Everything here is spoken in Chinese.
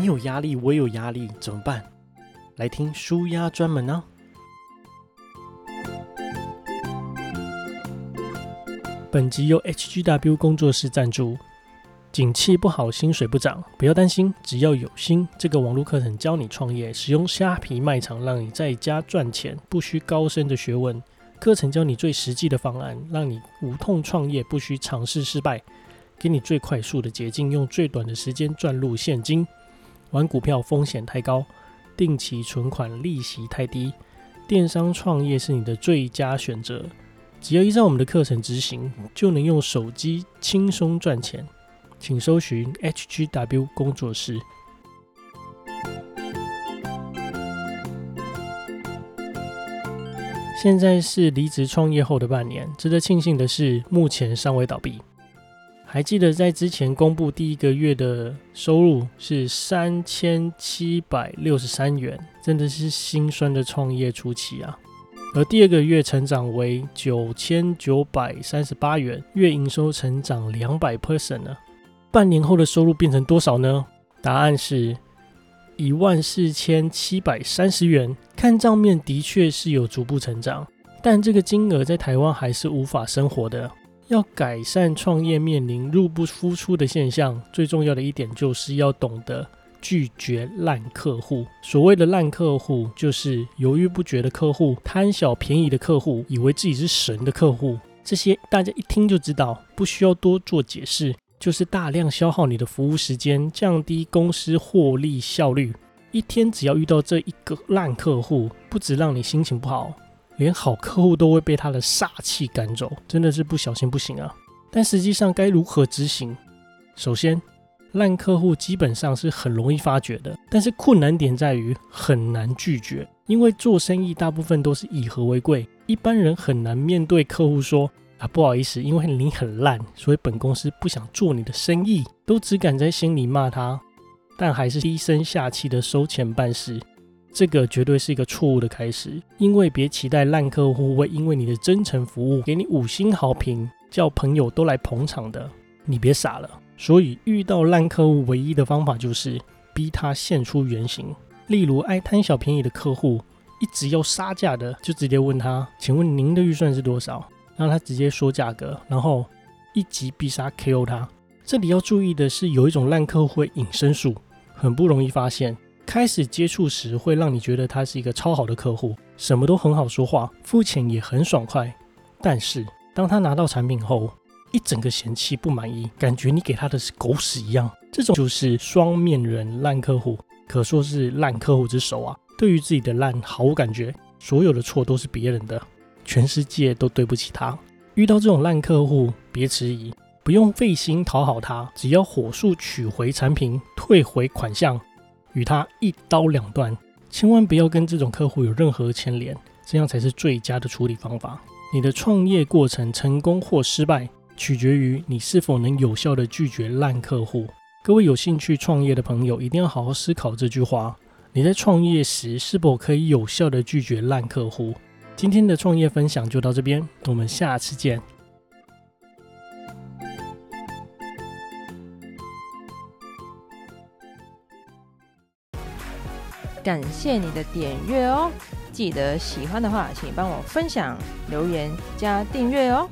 你有压力，我有压力，怎么办？来听舒压专门呢、啊。本集由 HGW 工作室赞助。景气不好，薪水不涨，不要担心，只要有心，这个网络课程教你创业，使用虾皮卖场，让你在家赚钱，不需高深的学问。课程教你最实际的方案，让你无痛创业，不需尝试失败，给你最快速的捷径，用最短的时间赚入现金。玩股票风险太高，定期存款利息太低，电商创业是你的最佳选择。只要依照我们的课程执行，就能用手机轻松赚钱。请搜寻 HGW 工作室。现在是离职创业后的半年，值得庆幸的是，目前尚未倒闭。还记得在之前公布第一个月的收入是三千七百六十三元，真的是心酸的创业初期啊。而第二个月成长为九千九百三十八元，月营收成长两百 percent 呢。半年后的收入变成多少呢？答案是一万四千七百三十元。看账面的确是有逐步成长，但这个金额在台湾还是无法生活的。要改善创业面临入不敷出的现象，最重要的一点就是要懂得拒绝烂客户。所谓的烂客户，就是犹豫不决的客户、贪小便宜的客户、以为自己是神的客户。这些大家一听就知道，不需要多做解释。就是大量消耗你的服务时间，降低公司获利效率。一天只要遇到这一个烂客户，不止让你心情不好，连好客户都会被他的煞气赶走，真的是不小心不行啊！但实际上该如何执行？首先，烂客户基本上是很容易发觉的，但是困难点在于很难拒绝，因为做生意大部分都是以和为贵，一般人很难面对客户说。啊，不好意思，因为你很烂，所以本公司不想做你的生意，都只敢在心里骂他，但还是低声下气的收钱办事。这个绝对是一个错误的开始，因为别期待烂客户会因为你的真诚服务给你五星好评，叫朋友都来捧场的，你别傻了。所以遇到烂客户，唯一的方法就是逼他现出原形。例如爱贪小便宜的客户，一直要杀价的，就直接问他，请问您的预算是多少？让他直接说价格，然后一击必杀 KO 他。这里要注意的是，有一种烂客户会隐身术，很不容易发现。开始接触时会让你觉得他是一个超好的客户，什么都很好说话，付钱也很爽快。但是当他拿到产品后，一整个嫌弃不满意，感觉你给他的是狗屎一样。这种就是双面人烂客户，可说是烂客户之首啊！对于自己的烂毫无感觉，所有的错都是别人的。全世界都对不起他。遇到这种烂客户，别迟疑，不用费心讨好他，只要火速取回产品，退回款项，与他一刀两断。千万不要跟这种客户有任何牵连，这样才是最佳的处理方法。你的创业过程成功或失败，取决于你是否能有效地拒绝烂客户。各位有兴趣创业的朋友，一定要好好思考这句话：你在创业时是否可以有效地拒绝烂客户？今天的创业分享就到这边，我们下次见。感谢你的点阅哦，记得喜欢的话，请帮我分享、留言、加订阅哦。